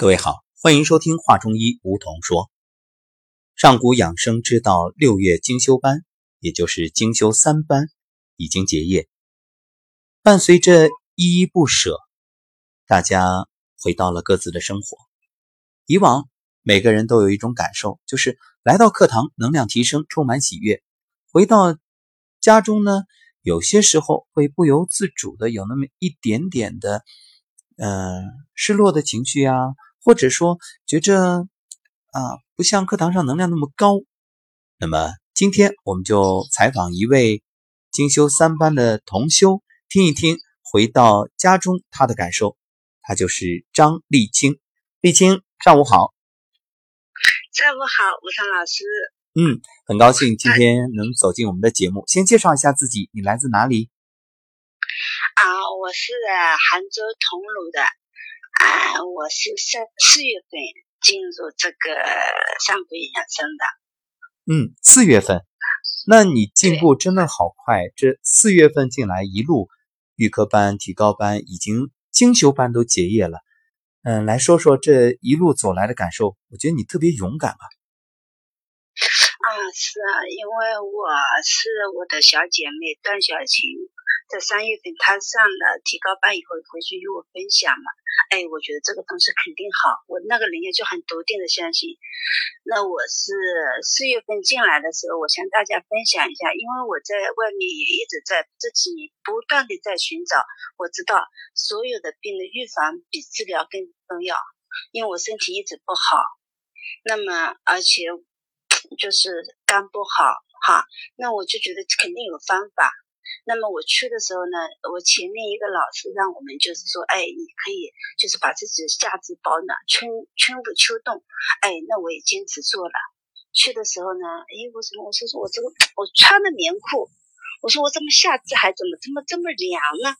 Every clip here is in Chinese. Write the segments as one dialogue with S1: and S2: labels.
S1: 各位好，欢迎收听《话中医》，梧桐说。上古养生之道六月精修班，也就是精修三班，已经结业。伴随着依依不舍，大家回到了各自的生活。以往每个人都有一种感受，就是来到课堂，能量提升，充满喜悦；回到家中呢，有些时候会不由自主的有那么一点点的，呃，失落的情绪啊。或者说觉着啊不像课堂上能量那么高，那么今天我们就采访一位精修三班的同修，听一听回到家中他的感受。他就是张丽青，丽青上午好。
S2: 上午好，吴昌老师。
S1: 嗯，很高兴今天能走进我们的节目。先介绍一下自己，你来自哪里？
S2: 啊，我是杭州桐庐的。啊，我是三四月份进入这个上古养生的。
S1: 嗯，四月份，那你进步真的好快。这四月份进来，一路预科班、提高班，已经精修班都结业了。嗯，来说说这一路走来的感受。我觉得你特别勇敢啊。
S2: 啊，是啊，因为我是我的小姐妹段小琴。在三月份，他上了提高班以后，回去与我分享嘛。哎，我觉得这个东西肯定好，我那个人也就很笃定的相信。那我是四月份进来的时候，我向大家分享一下，因为我在外面也一直在这几年不断的在寻找。我知道所有的病的预防比治疗更重要，因为我身体一直不好，那么而且就是肝不好哈，那我就觉得肯定有方法。那么我去的时候呢，我前面一个老师让我们就是说，哎，你可以就是把自己下肢保暖，春春捂秋冻，哎，那我也坚持做了。去的时候呢，哎，我怎么？我说说我这个我穿的棉裤，我说我怎么下肢还怎么这么这么凉呢？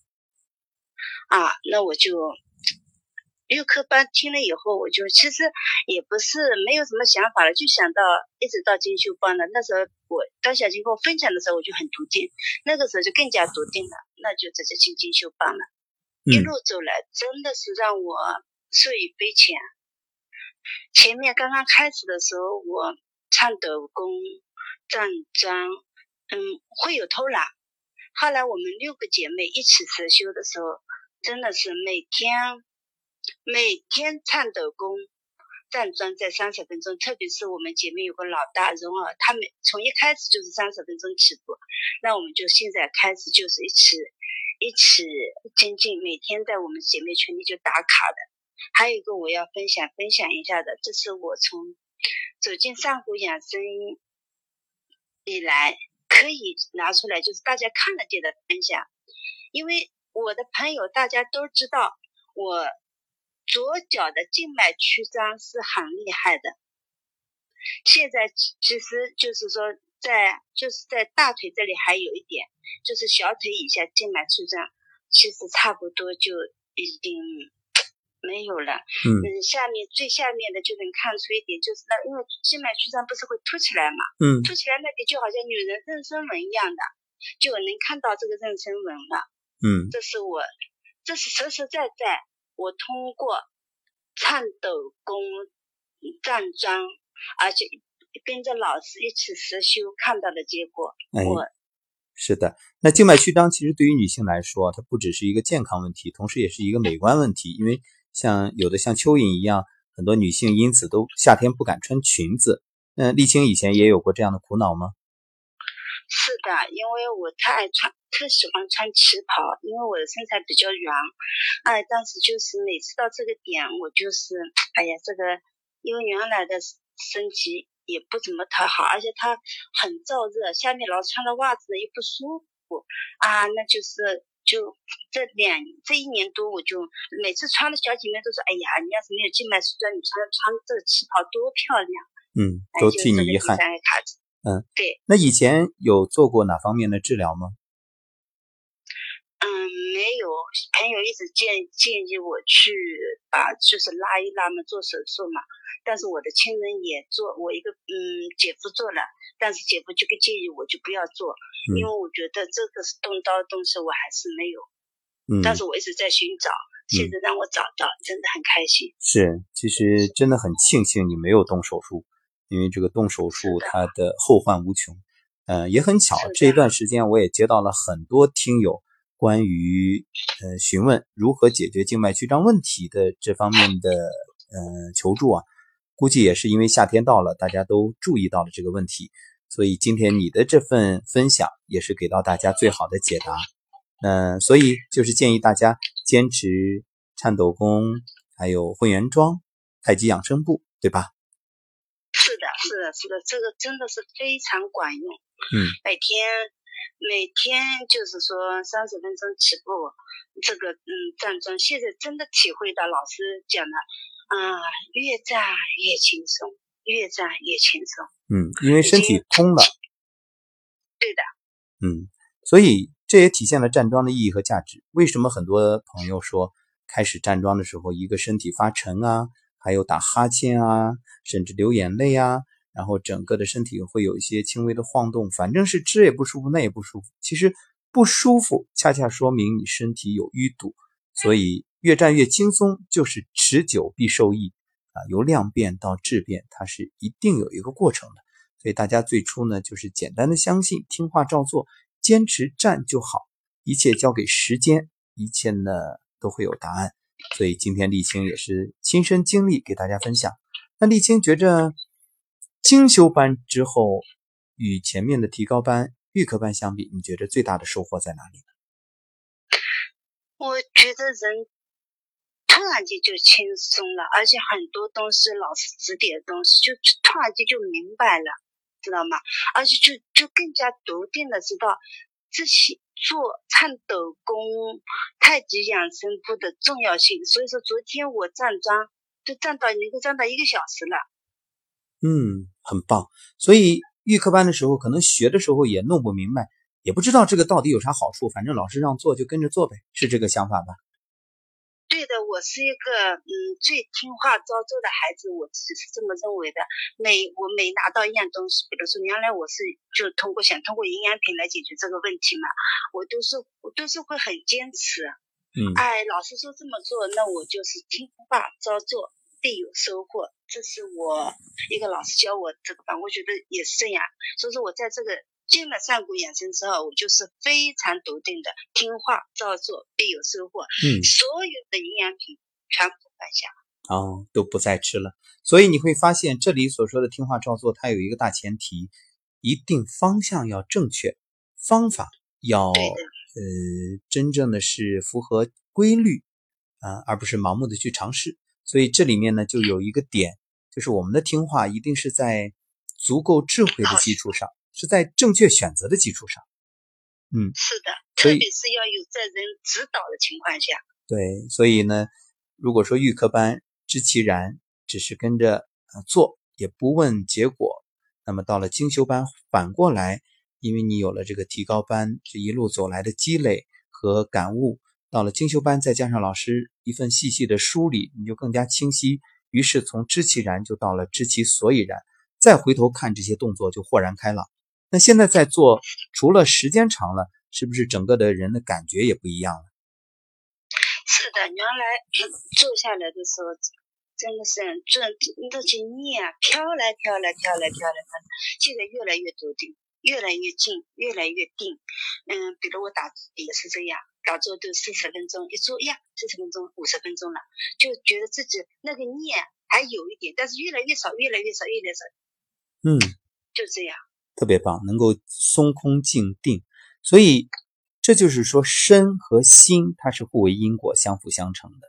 S2: 啊，那我就。预科班听了以后，我就其实也不是没有什么想法了，就想到一直到精修班了。那时候我当小金跟我分享的时候，我就很笃定，那个时候就更加笃定了，那就直接进精修班了。一路走来，真的是让我受益匪浅。前面刚刚开始的时候，我颤抖功、站桩，嗯，会有偷懒。后来我们六个姐妹一起实修的时候，真的是每天。每天颤抖功站桩在三十分钟，特别是我们姐妹有个老大蓉儿，她们从一开始就是三十分钟起步，那我们就现在开始就是一起一起精进，每天在我们姐妹群里就打卡的。还有一个我要分享分享一下的，这是我从走进上古养生以来可以拿出来，就是大家看得见的分享，因为我的朋友大家都知道我。左脚的静脉曲张是很厉害的，现在其实就是说，在就是在大腿这里还有一点，就是小腿以下静脉曲张，其实差不多就已经没有了。嗯，下面最下面的就能看出一点，就是那因为静脉曲张不是会凸起来嘛，嗯，凸起来那里就好像女人妊娠纹一样的，就能看到这个妊娠纹了。嗯，这是我，这是实实在在。我通过颤抖功站桩，而且跟着老师一起实修看到的结果。
S1: 哎，是的。那静脉曲张其实对于女性来说，它不只是一个健康问题，同时也是一个美观问题。因为像有的像蚯蚓一样，很多女性因此都夏天不敢穿裙子。嗯，丽青以前也有过这样的苦恼吗？
S2: 是的，因为我太爱穿，特喜欢穿旗袍，因为我的身材比较圆，哎，但是就是每次到这个点，我就是，哎呀，这个因为原来的身体也不怎么太好，而且它很燥热，下面老穿的袜子又不舒服，啊，那就是就这两这一年多，我就每次穿的小姐妹都说，哎呀，你要是没有静脉曲张，你穿穿这个旗袍多漂亮，
S1: 嗯，都替你遗憾。
S2: 嗯，对。
S1: 那以前有做过哪方面的治疗吗？
S2: 嗯，没有。朋友一直建建议我去啊，就是拉一拉嘛，做手术嘛。但是我的亲人也做，我一个嗯姐夫做了，但是姐夫就给建议我就不要做，因为我觉得这个是动刀动手，我还是没有。嗯。但是我一直在寻找，现在让我找到，真的很开心。
S1: 是，其实真的很庆幸你没有动手术，因为这个动手术它的后患无穷。嗯，也很巧，这一段时间我也接到了很多听友关于呃询问如何解决静脉曲张问题的这方面的呃求助啊。估计也是因为夏天到了，大家都注意到了这个问题，所以今天你的这份分享也是给到大家最好的解答。嗯，所以就是建议大家坚持颤抖功，还有混元桩、太极养生步，对吧？
S2: 是的，是的，这个真的是非常管用。
S1: 嗯，
S2: 每天每天就是说三十分钟起步，这个嗯站桩，现在真的体会到老师讲的。啊，越站越轻松，越站越轻松。
S1: 嗯，因为身体通了。
S2: 对的。
S1: 嗯，所以这也体现了站桩的意义和价值。为什么很多朋友说开始站桩的时候，一个身体发沉啊，还有打哈欠啊，甚至流眼泪啊，然后整个的身体会有一些轻微的晃动，反正是这也不舒服，那也不舒服。其实不舒服，恰恰说明你身体有淤堵，所以。越战越轻松，就是持久必受益啊！由量变到质变，它是一定有一个过程的。所以大家最初呢，就是简单的相信，听话照做，坚持站就好，一切交给时间，一切呢都会有答案。所以今天沥青也是亲身经历给大家分享。那沥青觉着精修班之后，与前面的提高班、预科班相比，你觉得最大的收获在哪里呢？
S2: 我觉得人。突然间就轻松了，而且很多东西老师指点的东西，就突然间就明白了，知道吗？而且就就更加笃定的知道这些做颤抖功、太极养生步的重要性。所以说，昨天我站桩就站到能够站到一个小时了。
S1: 嗯，很棒。所以预科班的时候，可能学的时候也弄不明白，也不知道这个到底有啥好处，反正老师让做就跟着做呗，是这个想法吧？
S2: 对的，我是一个嗯最听话照做的孩子，我自己是这么认为的。每我每拿到一样东西，比如说原来我是就通过想通过营养品来解决这个问题嘛，我都是我都是会很坚持。
S1: 嗯，
S2: 哎，老师说这么做，那我就是听话照做，必有收获。这是我一个老师教我这个班，我觉得也是这样。所以说我在这个。进了上古养生之后，我就是非常笃定的，听话照做必有收获。
S1: 嗯，
S2: 所有的营养品全部放下，
S1: 哦，都不再吃了。所以你会发现，这里所说的听话照做，它有一个大前提，一定方向要正确，方法要呃真正的是符合规律啊，而不是盲目的去尝试。所以这里面呢，就有一个点，就是我们的听话一定是在足够智慧的基础上。是在正确选择的基础上，嗯，
S2: 是的，特别是要有在人指导的情况下，
S1: 对，所以呢，如果说预科班知其然，只是跟着呃做，也不问结果，那么到了精修班，反过来，因为你有了这个提高班这一路走来的积累和感悟，到了精修班，再加上老师一份细细的梳理，你就更加清晰，于是从知其然就到了知其所以然，再回头看这些动作就豁然开朗。那现在在做，除了时间长了，是不是整个的人的感觉也不一样了？
S2: 是的，原来 坐下来的时候，真的是这那些念飘来飘来飘来飘来飘来，现在越来越笃定，越来越静，越来越定。嗯，比如我打字也是这样，打坐都四十分钟，一坐呀，四十分钟，五十分钟了，就觉得自己那个念还有一点，但是越来越少，越来越少，越来越少。
S1: 嗯，
S2: 就这样。
S1: 特别棒，能够松空静定，所以这就是说身和心它是互为因果、相辅相成的。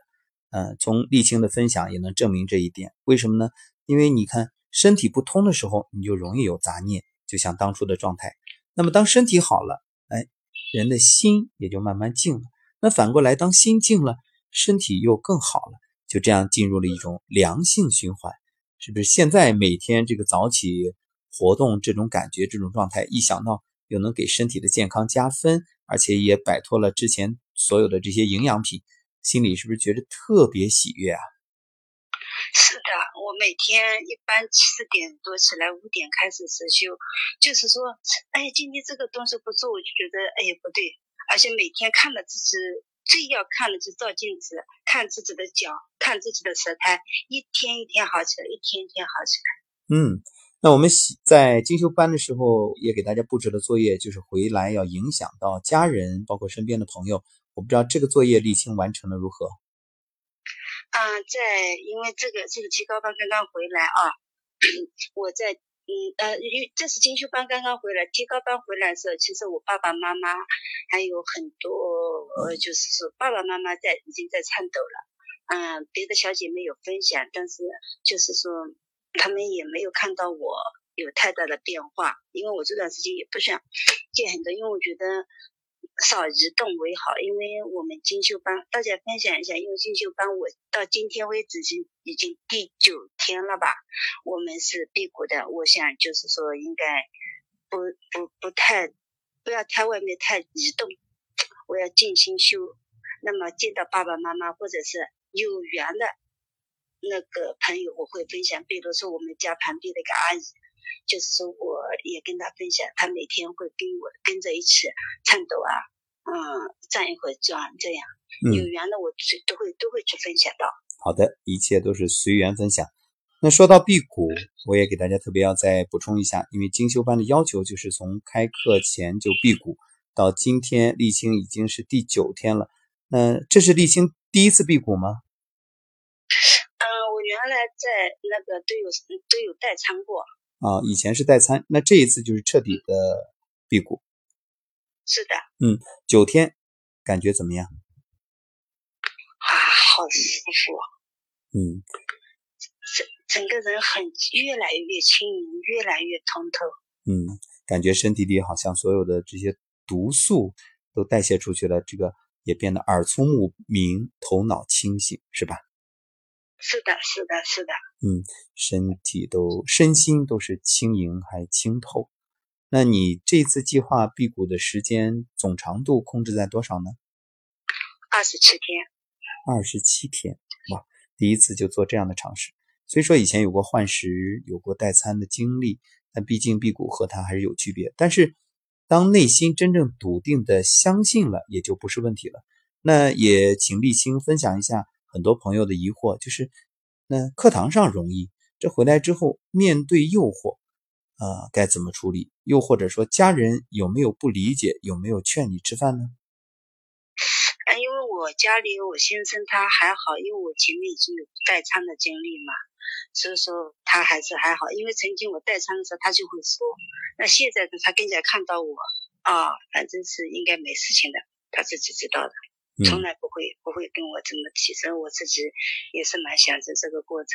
S1: 呃，从沥青的分享也能证明这一点。为什么呢？因为你看身体不通的时候，你就容易有杂念，就像当初的状态。那么当身体好了，哎，人的心也就慢慢静了。那反过来，当心静了，身体又更好了，就这样进入了一种良性循环，是不是？现在每天这个早起。活动这种感觉，这种状态，一想到又能给身体的健康加分，而且也摆脱了之前所有的这些营养品，心里是不是觉得特别喜悦啊？
S2: 我每天一般四点多起来，五点开始实修，就是说，哎，今天这个东西不做，我就觉得，哎，不对，而且每天看到自己最要看的就照镜子，看自己的脚，看自己的舌苔，一天一天好起来，一天一天好起
S1: 来。嗯，那我们在精修班的时候也给大家布置了作业，就是回来要影响到家人，包括身边的朋友。我不知道这个作业沥青完成的如何。
S2: 啊，在因为这个这个提高班刚刚回来啊，我在。嗯呃，因为这是精修班刚刚回来，提高班回来的时候，其实我爸爸妈妈还有很多，呃，就是说爸爸妈妈在已经在颤抖了。嗯，别的小姐妹有分享，但是就是说他们也没有看到我有太大的变化，因为我这段时间也不想见很多，因为我觉得。少移动为好，因为我们精修班，大家分享一下，因为精修班我到今天为止已经已经第九天了吧，我们是辟谷的，我想就是说应该不不不太不要太外面太移动，我要静心修，那么见到爸爸妈妈或者是有缘的那个朋友，我会分享，比如说我们家旁边的一个阿姨。就是说，我也跟他分享，他每天会跟我跟着一起颤抖啊，嗯，站一会儿转这样。有缘的我都会都会去分享到。
S1: 好的，一切都是随缘分享。那说到辟谷，我也给大家特别要再补充一下，因为精修班的要求就是从开课前就辟谷，到今天沥青已经是第九天了。那这是沥青第一次辟谷吗？
S2: 嗯，我原来在那个都有都有代餐过。
S1: 啊，以前是代餐，那这一次就是彻底的辟谷。
S2: 是的。
S1: 嗯，九天，感觉怎么样？
S2: 啊，好舒
S1: 服。嗯。
S2: 整整个人很越来越轻盈，越来越通透。
S1: 嗯，感觉身体里好像所有的这些毒素都代谢出去了，这个也变得耳聪目明，头脑清醒，是吧？
S2: 是的，是的，是的。
S1: 嗯，身体都身心都是轻盈还清透。那你这次计划辟谷的时间总长度控制在多少呢？
S2: 二十七天。
S1: 二十七天，哇！第一次就做这样的尝试。虽说以前有过换食、有过代餐的经历，但毕竟辟谷和它还是有区别。但是当内心真正笃定的相信了，也就不是问题了。那也请立青分享一下。很多朋友的疑惑就是，那课堂上容易，这回来之后面对诱惑，啊，该怎么处理？又或者说家人有没有不理解？有没有劝你吃饭呢？
S2: 啊，因为我家里我先生他还好，因为我前面已经有代餐的经历嘛，所以说他还是还好。因为曾经我代餐的时候，他就会说，那现在呢，他更加看到我啊，反正是应该没事情的，他自己知道的。从来不会不会跟我这么提升，我自己也是蛮享受这个过程。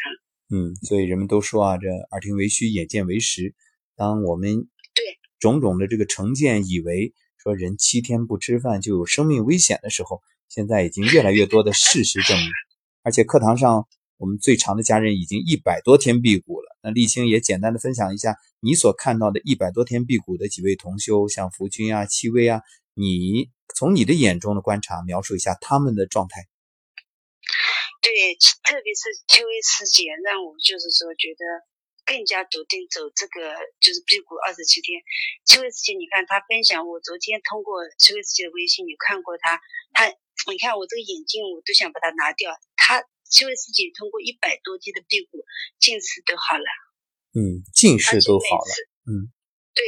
S1: 嗯，所以人们都说啊，这耳听为虚，眼见为实。当我们
S2: 对
S1: 种种的这个成见，以为说人七天不吃饭就有生命危险的时候，现在已经越来越多的事实证明。而且课堂上，我们最长的家人已经一百多天辟谷了。那沥青也简单的分享一下你所看到的一百多天辟谷的几位同修，像福君啊、戚薇啊，你。从你的眼中的观察，描述一下他们的状态。
S2: 对，特别是秋薇师姐，让我就是说觉得更加笃定走这个就是辟谷二十七天。秋薇师姐，你看她分享，我昨天通过秋薇师姐的微信你看过她，她你看我这个眼镜我都想把它拿掉。她秋薇师姐通过一百多天的辟谷，近视都好了。
S1: 嗯，近视都好了。嗯，
S2: 对。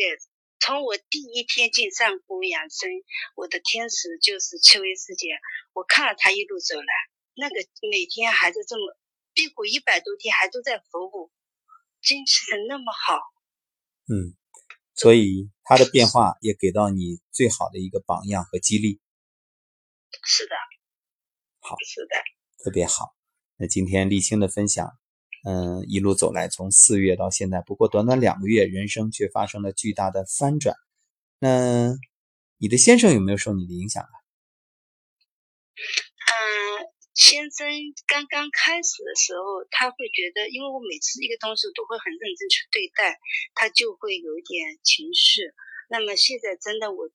S2: 从我第一天进上古养生，我的天使就是秋薇师姐。我看了她一路走来，那个每天还是这么辟谷一百多天，还都在服务，精神那么好。
S1: 嗯，所以他的变化也给到你最好的一个榜样和激励。
S2: 是的，
S1: 好，
S2: 是的，
S1: 特别好。那今天沥青的分享。嗯，一路走来，从四月到现在，不过短短两个月，人生却发生了巨大的翻转。那你的先生有没有受你的影响啊？
S2: 嗯，先生刚刚开始的时候，他会觉得，因为我每次一个东西都会很认真去对待，他就会有一点情绪。那么现在真的，我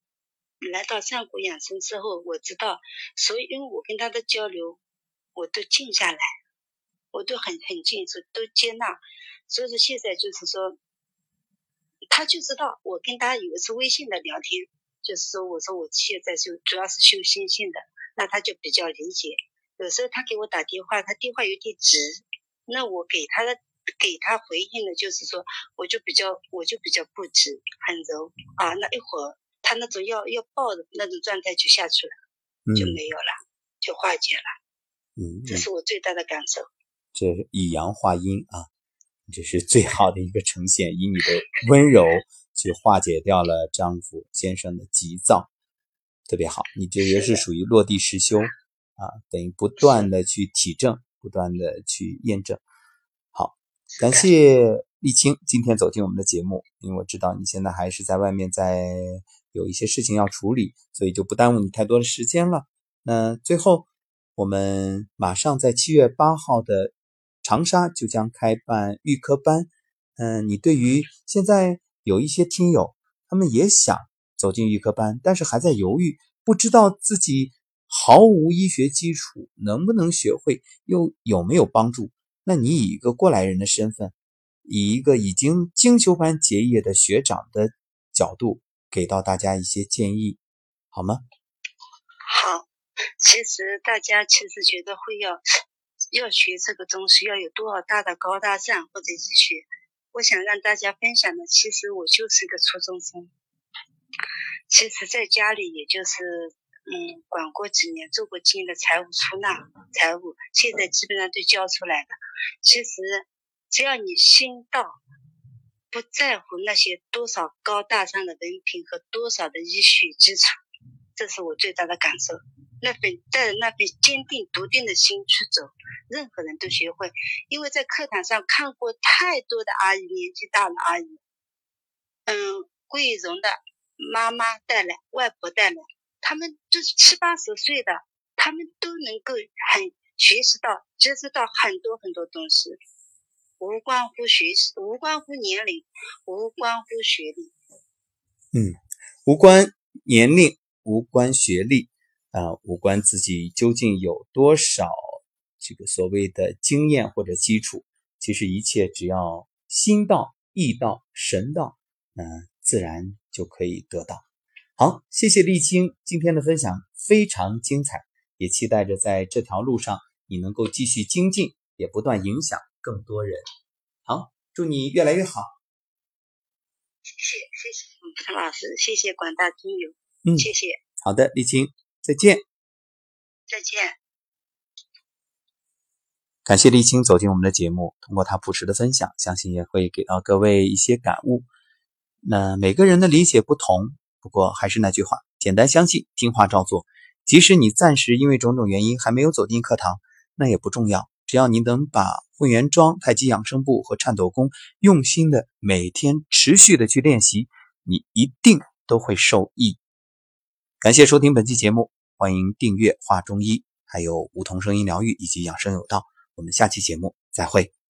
S2: 来到上古养生之后，我知道，所以因为我跟他的交流，我都静下来。我都很很近，是都接纳，所以说现在就是说，他就知道我跟他有一次微信的聊天，就是说我说我现在就主要是修心性的，那他就比较理解。有时候他给我打电话，他电话有点急，那我给他的给他回应的就是说，我就比较我就比较不直，很柔啊。那一会儿他那种要要抱的那种状态就下去了，就没有了，就化解了。
S1: 嗯，
S2: 这是我最大的感受。
S1: 这以阳化阴啊，这是最好的一个呈现，以你的温柔去化解掉了丈夫先生的急躁，特别好。你这也是属于落地实修。啊，等于不断的去体证，不断的去验证。好，感谢丽青今天走进我们的节目，因为我知道你现在还是在外面在有一些事情要处理，所以就不耽误你太多的时间了。那最后，我们马上在七月八号的长沙就将开办预科班。嗯，你对于现在有一些听友，他们也想走进预科班，但是还在犹豫，不知道自己。毫无医学基础，能不能学会，又有没有帮助？那你以一个过来人的身份，以一个已经精修班结业的学长的角度，给到大家一些建议，好吗？
S2: 好，其实大家其实觉得会要要学这个东西，要有多少大的高大上或者医学，我想让大家分享的，其实我就是一个初中生，其实在家里也就是。嗯，管过几年，做过经营的财务出纳，财务现在基本上都交出来了。其实只要你心到，不在乎那些多少高大上的文凭和多少的医学基础，这是我最大的感受。那份带着那份坚定笃定的心去走，任何人都学会。因为在课堂上看过太多的阿姨，年纪大的阿姨，嗯，桂荣的妈妈带来，外婆带来。他们都是七八十岁的，他们都能够很学习到、接触到很多很多东西，无关乎学习，无关乎年龄，无关乎学历。
S1: 嗯，无关年龄，无关学历，啊，无关自己究竟有多少这个所谓的经验或者基础。其实一切只要心到、意到、神到，嗯自然就可以得到。好，谢谢沥青今天的分享非常精彩，也期待着在这条路上你能够继续精进，也不断影响更多人。好，祝你越来越好。
S2: 谢谢谢谢陈老师，谢谢广大听友，
S1: 嗯，
S2: 谢谢。
S1: 好的，沥青，再见。
S2: 再见。
S1: 感谢沥青走进我们的节目，通过他朴实的分享，相信也会给到各位一些感悟。那每个人的理解不同。不过还是那句话，简单相信，听话照做。即使你暂时因为种种原因还没有走进课堂，那也不重要。只要你能把混元桩、太极养生步和颤抖功用心的每天持续的去练习，你一定都会受益。感谢收听本期节目，欢迎订阅画中医，还有梧桐声音疗愈以及养生有道。我们下期节目再会。